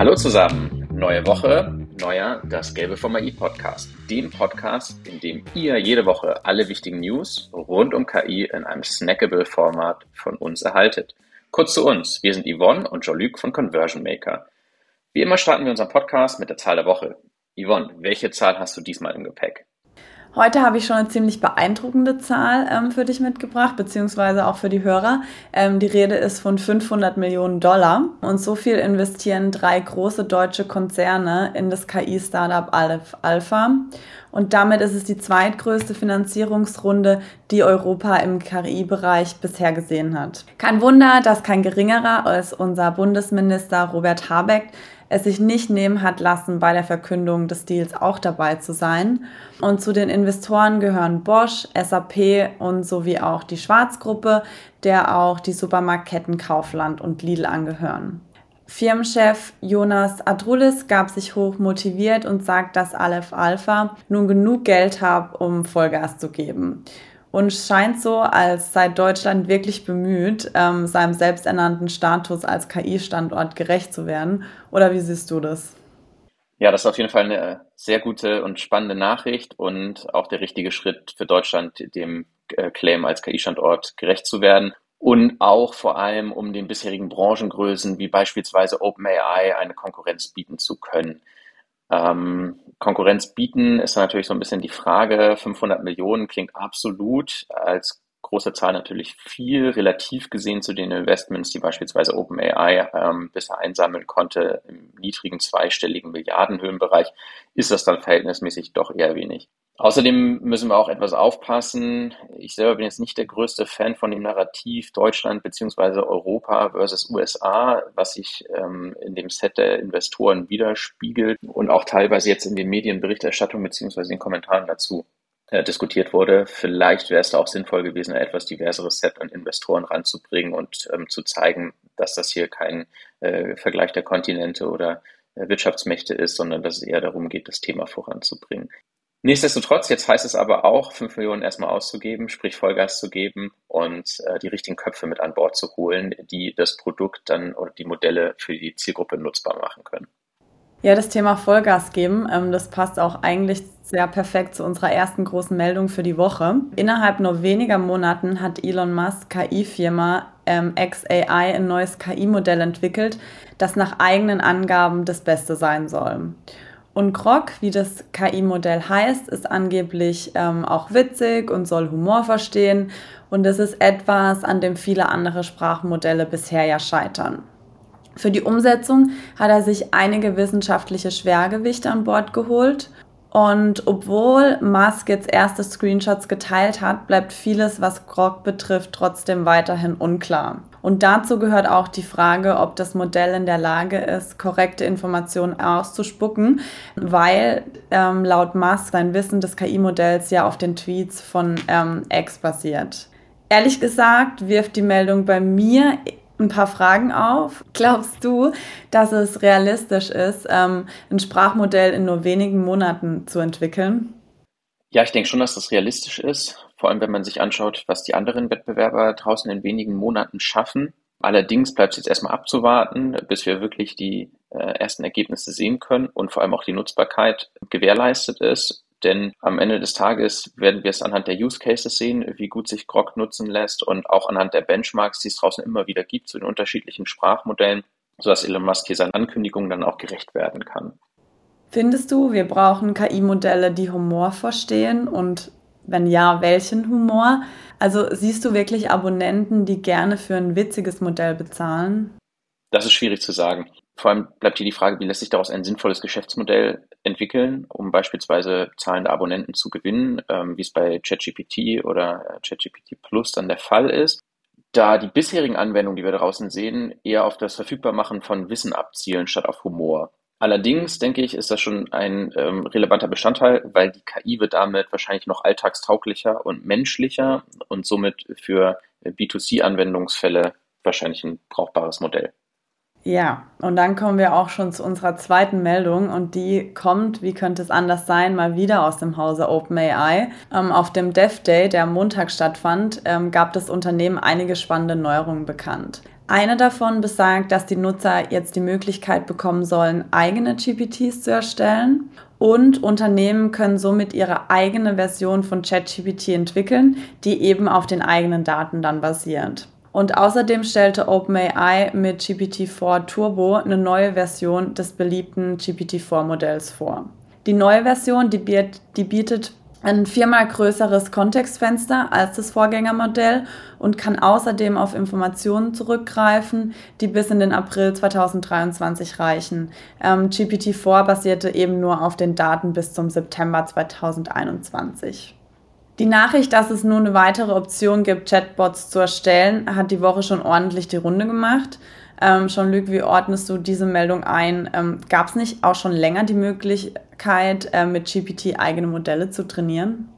Hallo zusammen, neue Woche, neuer Das Gelbe vom AI Podcast, dem Podcast, in dem ihr jede Woche alle wichtigen News rund um KI in einem snackable Format von uns erhaltet. Kurz zu uns, wir sind Yvonne und Jean-Luc von Conversion Maker. Wie immer starten wir unseren Podcast mit der Zahl der Woche. Yvonne, welche Zahl hast du diesmal im Gepäck? Heute habe ich schon eine ziemlich beeindruckende Zahl ähm, für dich mitgebracht, beziehungsweise auch für die Hörer. Ähm, die Rede ist von 500 Millionen Dollar. Und so viel investieren drei große deutsche Konzerne in das KI-Startup Alpha. Und damit ist es die zweitgrößte Finanzierungsrunde, die Europa im KI-Bereich bisher gesehen hat. Kein Wunder, dass kein geringerer als unser Bundesminister Robert Habeck es sich nicht nehmen hat lassen, bei der Verkündung des Deals auch dabei zu sein. Und zu den Investoren gehören Bosch, SAP und sowie auch die Schwarzgruppe, der auch die Supermarktketten Kaufland und Lidl angehören. Firmenchef Jonas Adrulis gab sich hoch motiviert und sagt, dass Aleph Alpha nun genug Geld hat, um Vollgas zu geben. Und scheint so, als sei Deutschland wirklich bemüht, ähm, seinem selbsternannten Status als KI-Standort gerecht zu werden. Oder wie siehst du das? Ja, das ist auf jeden Fall eine sehr gute und spannende Nachricht und auch der richtige Schritt für Deutschland, dem äh, Claim als KI-Standort gerecht zu werden. Und auch vor allem, um den bisherigen Branchengrößen wie beispielsweise OpenAI eine Konkurrenz bieten zu können. Ähm, Konkurrenz bieten ist natürlich so ein bisschen die Frage. 500 Millionen klingt absolut als große Zahl natürlich viel, relativ gesehen zu den Investments, die beispielsweise OpenAI ähm, bisher einsammeln konnte im niedrigen zweistelligen Milliardenhöhenbereich, ist das dann verhältnismäßig doch eher wenig. Außerdem müssen wir auch etwas aufpassen. Ich selber bin jetzt nicht der größte Fan von dem Narrativ Deutschland beziehungsweise Europa versus USA, was sich ähm, in dem Set der Investoren widerspiegelt und auch teilweise jetzt in den Medienberichterstattungen beziehungsweise den Kommentaren dazu äh, diskutiert wurde. Vielleicht wäre es da auch sinnvoll gewesen, ein etwas diverseres Set an Investoren ranzubringen und ähm, zu zeigen, dass das hier kein äh, Vergleich der Kontinente oder äh, Wirtschaftsmächte ist, sondern dass es eher darum geht, das Thema voranzubringen. Nichtsdestotrotz, jetzt heißt es aber auch, fünf Millionen erstmal auszugeben, sprich Vollgas zu geben und äh, die richtigen Köpfe mit an Bord zu holen, die das Produkt dann oder die Modelle für die Zielgruppe nutzbar machen können. Ja, das Thema Vollgas geben, ähm, das passt auch eigentlich sehr perfekt zu unserer ersten großen Meldung für die Woche. Innerhalb nur weniger Monaten hat Elon Musk KI-Firma ähm, XAI ein neues KI-Modell entwickelt, das nach eigenen Angaben das Beste sein soll. Und Grog, wie das KI-Modell heißt, ist angeblich ähm, auch witzig und soll Humor verstehen. Und es ist etwas, an dem viele andere Sprachmodelle bisher ja scheitern. Für die Umsetzung hat er sich einige wissenschaftliche Schwergewichte an Bord geholt und obwohl Musk jetzt erste Screenshots geteilt hat, bleibt vieles, was Grog betrifft, trotzdem weiterhin unklar. Und dazu gehört auch die Frage, ob das Modell in der Lage ist, korrekte Informationen auszuspucken, weil ähm, laut Musk sein Wissen des KI-Modells ja auf den Tweets von ähm, X basiert. Ehrlich gesagt wirft die Meldung bei mir ein paar Fragen auf. Glaubst du, dass es realistisch ist, ähm, ein Sprachmodell in nur wenigen Monaten zu entwickeln? Ja, ich denke schon, dass das realistisch ist. Vor allem, wenn man sich anschaut, was die anderen Wettbewerber draußen in wenigen Monaten schaffen. Allerdings bleibt es jetzt erstmal abzuwarten, bis wir wirklich die äh, ersten Ergebnisse sehen können und vor allem auch die Nutzbarkeit gewährleistet ist. Denn am Ende des Tages werden wir es anhand der Use Cases sehen, wie gut sich Grok nutzen lässt und auch anhand der Benchmarks, die es draußen immer wieder gibt zu den unterschiedlichen Sprachmodellen, sodass Elon Musk hier seinen Ankündigungen dann auch gerecht werden kann. Findest du, wir brauchen KI-Modelle, die Humor verstehen und wenn ja, welchen Humor? Also siehst du wirklich Abonnenten, die gerne für ein witziges Modell bezahlen? Das ist schwierig zu sagen. Vor allem bleibt hier die Frage, wie lässt sich daraus ein sinnvolles Geschäftsmodell entwickeln, um beispielsweise zahlende Abonnenten zu gewinnen, ähm, wie es bei ChatGPT oder äh, ChatGPT Plus dann der Fall ist. Da die bisherigen Anwendungen, die wir draußen sehen, eher auf das Verfügbarmachen von Wissen abzielen statt auf Humor. Allerdings denke ich, ist das schon ein ähm, relevanter Bestandteil, weil die KI wird damit wahrscheinlich noch alltagstauglicher und menschlicher und somit für B2C-Anwendungsfälle wahrscheinlich ein brauchbares Modell. Ja, und dann kommen wir auch schon zu unserer zweiten Meldung und die kommt, wie könnte es anders sein, mal wieder aus dem Hause OpenAI. Ähm, auf dem Dev Day, der am Montag stattfand, ähm, gab das Unternehmen einige spannende Neuerungen bekannt. Eine davon besagt, dass die Nutzer jetzt die Möglichkeit bekommen sollen, eigene GPTs zu erstellen und Unternehmen können somit ihre eigene Version von ChatGPT entwickeln, die eben auf den eigenen Daten dann basiert. Und außerdem stellte OpenAI mit GPT-4 Turbo eine neue Version des beliebten GPT-4-Modells vor. Die neue Version, die, bietet ein viermal größeres Kontextfenster als das Vorgängermodell und kann außerdem auf Informationen zurückgreifen, die bis in den April 2023 reichen. Ähm, GPT-4 basierte eben nur auf den Daten bis zum September 2021. Die Nachricht, dass es nun eine weitere Option gibt, Chatbots zu erstellen, hat die Woche schon ordentlich die Runde gemacht. Ähm, Jean-Luc, wie ordnest du diese Meldung ein? Ähm, Gab es nicht auch schon länger die Möglichkeit, äh, mit GPT eigene Modelle zu trainieren?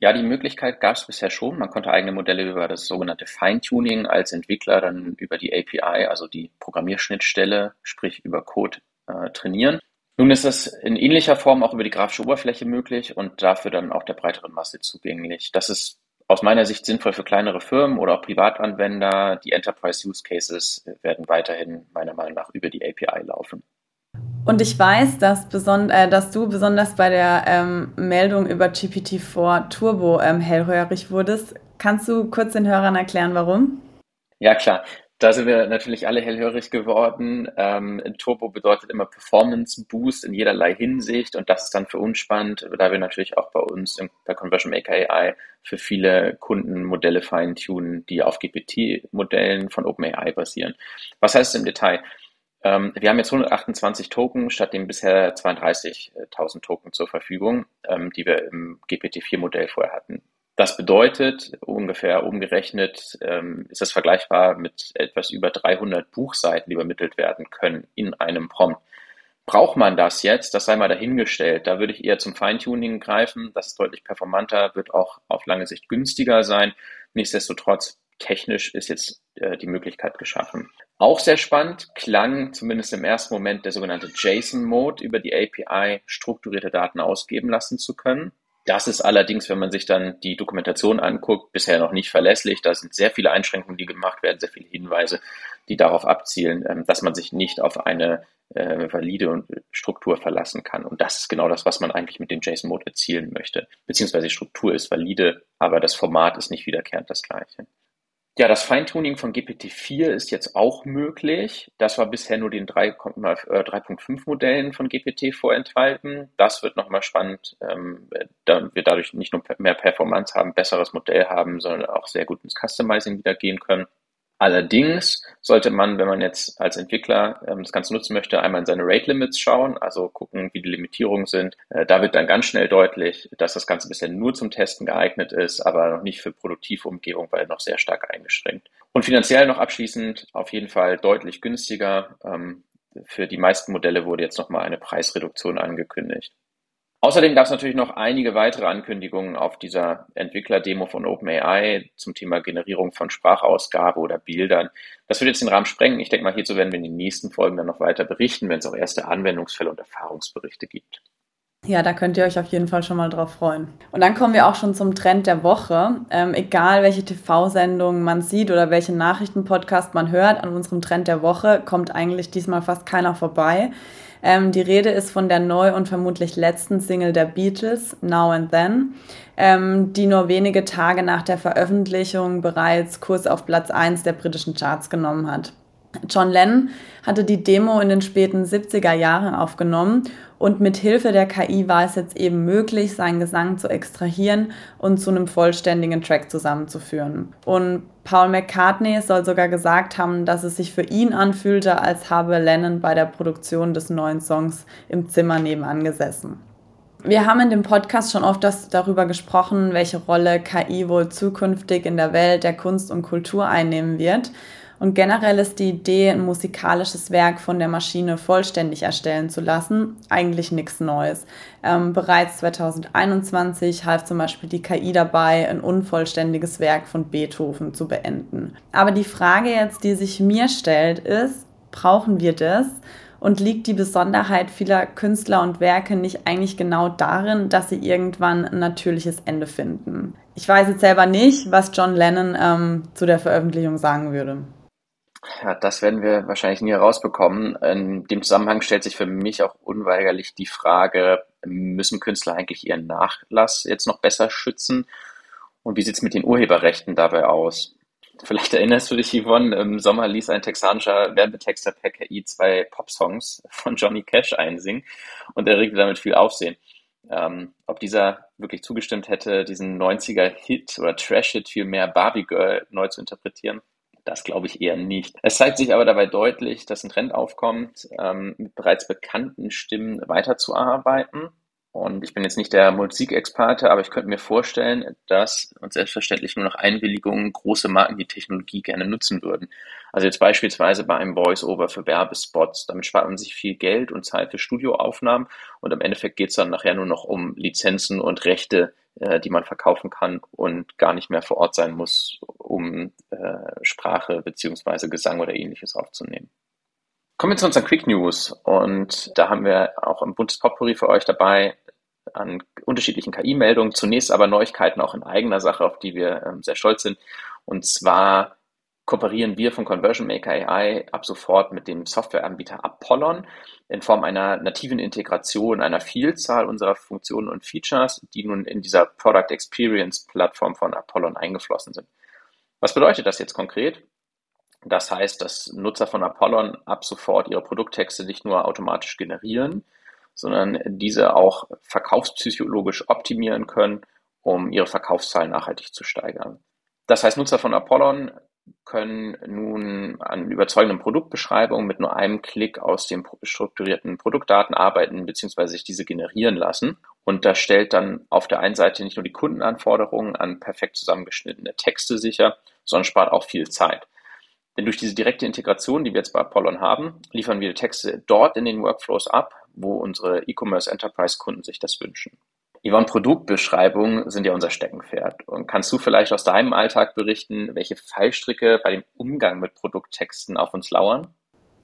Ja, die Möglichkeit gab es bisher schon. Man konnte eigene Modelle über das sogenannte Feintuning als Entwickler dann über die API, also die Programmierschnittstelle, sprich über Code, äh, trainieren. Nun ist das in ähnlicher Form auch über die grafische Oberfläche möglich und dafür dann auch der breiteren Masse zugänglich. Das ist aus meiner Sicht sinnvoll für kleinere Firmen oder auch Privatanwender. Die Enterprise Use Cases werden weiterhin meiner Meinung nach über die API laufen. Und ich weiß, dass, äh, dass du besonders bei der ähm, Meldung über GPT-4 Turbo ähm, hellhörig wurdest. Kannst du kurz den Hörern erklären, warum? Ja, klar. Da sind wir natürlich alle hellhörig geworden. Ähm, Turbo bedeutet immer Performance Boost in jederlei Hinsicht und das ist dann für uns spannend, da wir natürlich auch bei uns im, bei Conversion Maker AI für viele Kunden Modelle feintunen, die auf GPT-Modellen von OpenAI basieren. Was heißt es im Detail? Ähm, wir haben jetzt 128 Token statt dem bisher 32.000 Token zur Verfügung, ähm, die wir im GPT-4-Modell vorher hatten. Das bedeutet, ungefähr umgerechnet, ähm, ist das vergleichbar mit etwas über 300 Buchseiten, die übermittelt werden können in einem Prompt. Braucht man das jetzt? Das sei mal dahingestellt. Da würde ich eher zum Feintuning greifen. Das ist deutlich performanter, wird auch auf lange Sicht günstiger sein. Nichtsdestotrotz, technisch ist jetzt äh, die Möglichkeit geschaffen. Auch sehr spannend klang zumindest im ersten Moment der sogenannte JSON-Mode über die API strukturierte Daten ausgeben lassen zu können. Das ist allerdings, wenn man sich dann die Dokumentation anguckt, bisher noch nicht verlässlich. Da sind sehr viele Einschränkungen, die gemacht werden, sehr viele Hinweise, die darauf abzielen, ähm, dass man sich nicht auf eine äh, valide Struktur verlassen kann. Und das ist genau das, was man eigentlich mit dem JSON-Mode erzielen möchte. Beziehungsweise die Struktur ist valide, aber das Format ist nicht wiederkehrend das gleiche. Ja, das Feintuning von GPT-4 ist jetzt auch möglich. Das war bisher nur den 3.5-Modellen äh, von GPT vorenthalten. Das wird nochmal spannend, ähm, da wir dadurch nicht nur mehr Performance haben, besseres Modell haben, sondern auch sehr gut ins Customizing wieder gehen können. Allerdings sollte man, wenn man jetzt als Entwickler ähm, das Ganze nutzen möchte, einmal in seine Rate Limits schauen, also gucken, wie die Limitierungen sind. Äh, da wird dann ganz schnell deutlich, dass das Ganze bisher nur zum Testen geeignet ist, aber noch nicht für produktive Umgebung, weil noch sehr stark eingeschränkt. Und finanziell noch abschließend auf jeden Fall deutlich günstiger. Ähm, für die meisten Modelle wurde jetzt nochmal eine Preisreduktion angekündigt. Außerdem gab es natürlich noch einige weitere Ankündigungen auf dieser Entwickler-Demo von OpenAI zum Thema Generierung von Sprachausgabe oder Bildern. Das wird jetzt den Rahmen sprengen. Ich denke mal, hierzu werden wir in den nächsten Folgen dann noch weiter berichten, wenn es auch erste Anwendungsfälle und Erfahrungsberichte gibt. Ja, da könnt ihr euch auf jeden Fall schon mal drauf freuen. Und dann kommen wir auch schon zum Trend der Woche. Ähm, egal, welche TV-Sendung man sieht oder welchen Nachrichtenpodcast man hört, an unserem Trend der Woche kommt eigentlich diesmal fast keiner vorbei. Ähm, die Rede ist von der neu und vermutlich letzten Single der Beatles, Now and Then, ähm, die nur wenige Tage nach der Veröffentlichung bereits Kurs auf Platz 1 der britischen Charts genommen hat. John Lennon hatte die Demo in den späten 70er Jahren aufgenommen und mit Hilfe der KI war es jetzt eben möglich, seinen Gesang zu extrahieren und zu einem vollständigen Track zusammenzuführen. Und Paul McCartney soll sogar gesagt haben, dass es sich für ihn anfühlte, als habe Lennon bei der Produktion des neuen Songs im Zimmer nebenan gesessen. Wir haben in dem Podcast schon oft darüber gesprochen, welche Rolle KI wohl zukünftig in der Welt der Kunst und Kultur einnehmen wird. Und generell ist die Idee, ein musikalisches Werk von der Maschine vollständig erstellen zu lassen, eigentlich nichts Neues. Ähm, bereits 2021 half zum Beispiel die KI dabei, ein unvollständiges Werk von Beethoven zu beenden. Aber die Frage jetzt, die sich mir stellt, ist, brauchen wir das? Und liegt die Besonderheit vieler Künstler und Werke nicht eigentlich genau darin, dass sie irgendwann ein natürliches Ende finden? Ich weiß jetzt selber nicht, was John Lennon ähm, zu der Veröffentlichung sagen würde. Ja, das werden wir wahrscheinlich nie herausbekommen. In dem Zusammenhang stellt sich für mich auch unweigerlich die Frage, müssen Künstler eigentlich ihren Nachlass jetzt noch besser schützen? Und wie sieht es mit den Urheberrechten dabei aus? Vielleicht erinnerst du dich, Yvonne, im Sommer ließ ein texanischer Werbetexter per KI zwei Popsongs von Johnny Cash einsingen und erregte damit viel Aufsehen. Ähm, ob dieser wirklich zugestimmt hätte, diesen 90er-Hit oder Trash-Hit vielmehr Barbie Girl neu zu interpretieren, das glaube ich eher nicht. Es zeigt sich aber dabei deutlich, dass ein Trend aufkommt, ähm, mit bereits bekannten Stimmen weiterzuarbeiten und ich bin jetzt nicht der Musikexperte, aber ich könnte mir vorstellen, dass und selbstverständlich nur nach Einwilligung große Marken die Technologie gerne nutzen würden. Also jetzt beispielsweise bei einem Voice-Over für Werbespots. Damit spart man sich viel Geld und Zeit für Studioaufnahmen und im Endeffekt geht es dann nachher nur noch um Lizenzen und Rechte, äh, die man verkaufen kann und gar nicht mehr vor Ort sein muss, um äh, Sprache beziehungsweise Gesang oder ähnliches aufzunehmen. Kommen wir zu unseren Quick News und da haben wir auch ein buntes Potpourri für euch dabei an unterschiedlichen KI-Meldungen. Zunächst aber Neuigkeiten auch in eigener Sache, auf die wir ähm, sehr stolz sind. Und zwar kooperieren wir von Conversion Maker AI ab sofort mit dem Softwareanbieter Apollon in Form einer nativen Integration einer Vielzahl unserer Funktionen und Features, die nun in dieser Product Experience Plattform von Apollon eingeflossen sind. Was bedeutet das jetzt konkret? Das heißt, dass Nutzer von Apollon ab sofort ihre Produkttexte nicht nur automatisch generieren, sondern diese auch verkaufspsychologisch optimieren können, um ihre Verkaufszahlen nachhaltig zu steigern. Das heißt, Nutzer von Apollon können nun an überzeugenden Produktbeschreibungen mit nur einem Klick aus den strukturierten Produktdaten arbeiten bzw. sich diese generieren lassen. Und das stellt dann auf der einen Seite nicht nur die Kundenanforderungen an perfekt zusammengeschnittene Texte sicher, sondern spart auch viel Zeit. Denn durch diese direkte Integration, die wir jetzt bei Apollon haben, liefern wir Texte dort in den Workflows ab, wo unsere E-Commerce Enterprise Kunden sich das wünschen. Yvonne, Produktbeschreibungen sind ja unser Steckenpferd. Und kannst du vielleicht aus deinem Alltag berichten, welche Fallstricke bei dem Umgang mit Produkttexten auf uns lauern?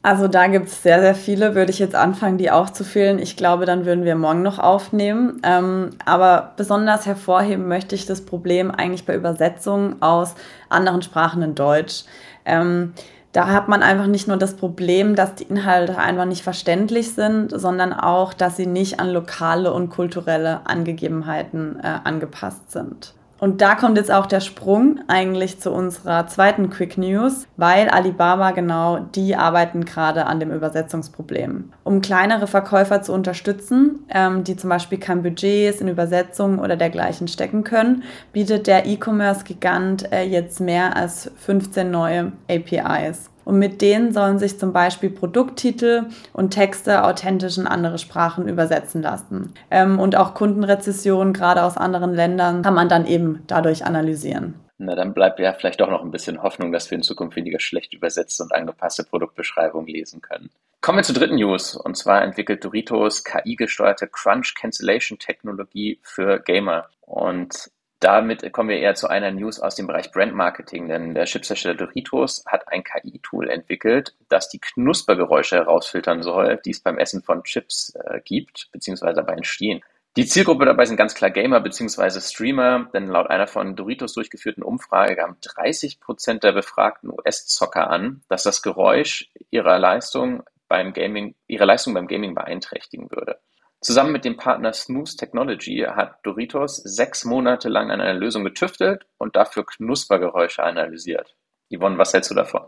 Also da gibt es sehr, sehr viele, würde ich jetzt anfangen, die aufzufüllen. Ich glaube, dann würden wir morgen noch aufnehmen. Ähm, aber besonders hervorheben möchte ich das Problem eigentlich bei Übersetzungen aus anderen Sprachen in Deutsch. Ähm, da hat man einfach nicht nur das Problem, dass die Inhalte einfach nicht verständlich sind, sondern auch, dass sie nicht an lokale und kulturelle Angegebenheiten äh, angepasst sind. Und da kommt jetzt auch der Sprung eigentlich zu unserer zweiten Quick News, weil Alibaba genau die arbeiten gerade an dem Übersetzungsproblem. Um kleinere Verkäufer zu unterstützen, ähm, die zum Beispiel kein Budget in Übersetzungen oder dergleichen stecken können, bietet der E-Commerce-Gigant äh, jetzt mehr als 15 neue APIs. Und mit denen sollen sich zum Beispiel Produkttitel und Texte authentisch in andere Sprachen übersetzen lassen. Ähm, und auch Kundenrezessionen, gerade aus anderen Ländern, kann man dann eben dadurch analysieren. Na, dann bleibt ja vielleicht doch noch ein bisschen Hoffnung, dass wir in Zukunft weniger schlecht übersetzte und angepasste Produktbeschreibungen lesen können. Kommen wir zur dritten News. Und zwar entwickelt Doritos KI-gesteuerte Crunch Cancellation Technologie für Gamer. Und damit kommen wir eher zu einer News aus dem Bereich Brand Marketing, denn der Chipshersteller Doritos hat ein KI-Tool entwickelt, das die Knuspergeräusche herausfiltern soll, die es beim Essen von Chips äh, gibt, beziehungsweise dabei entstehen. Die Zielgruppe dabei sind ganz klar Gamer bzw. Streamer, denn laut einer von Doritos durchgeführten Umfrage gaben 30 Prozent der befragten US-Zocker an, dass das Geräusch ihrer Leistung beim Gaming, ihre Leistung beim Gaming beeinträchtigen würde. Zusammen mit dem Partner Smooth Technology hat Doritos sechs Monate lang an einer Lösung getüftelt und dafür Knuspergeräusche analysiert. Yvonne, was hältst du davon?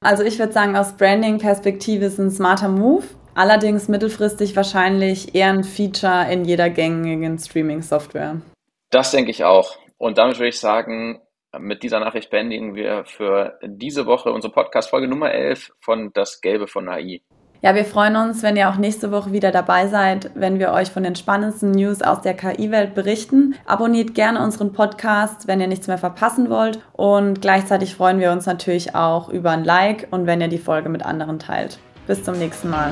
Also ich würde sagen, aus Branding-Perspektive ist ein smarter Move. Allerdings mittelfristig wahrscheinlich eher ein Feature in jeder gängigen Streaming-Software. Das denke ich auch. Und damit würde ich sagen, mit dieser Nachricht beendigen wir für diese Woche unsere Podcast-Folge Nummer 11 von Das Gelbe von AI. Ja, wir freuen uns, wenn ihr auch nächste Woche wieder dabei seid, wenn wir euch von den spannendsten News aus der KI-Welt berichten. Abonniert gerne unseren Podcast, wenn ihr nichts mehr verpassen wollt. Und gleichzeitig freuen wir uns natürlich auch über ein Like und wenn ihr die Folge mit anderen teilt. Bis zum nächsten Mal.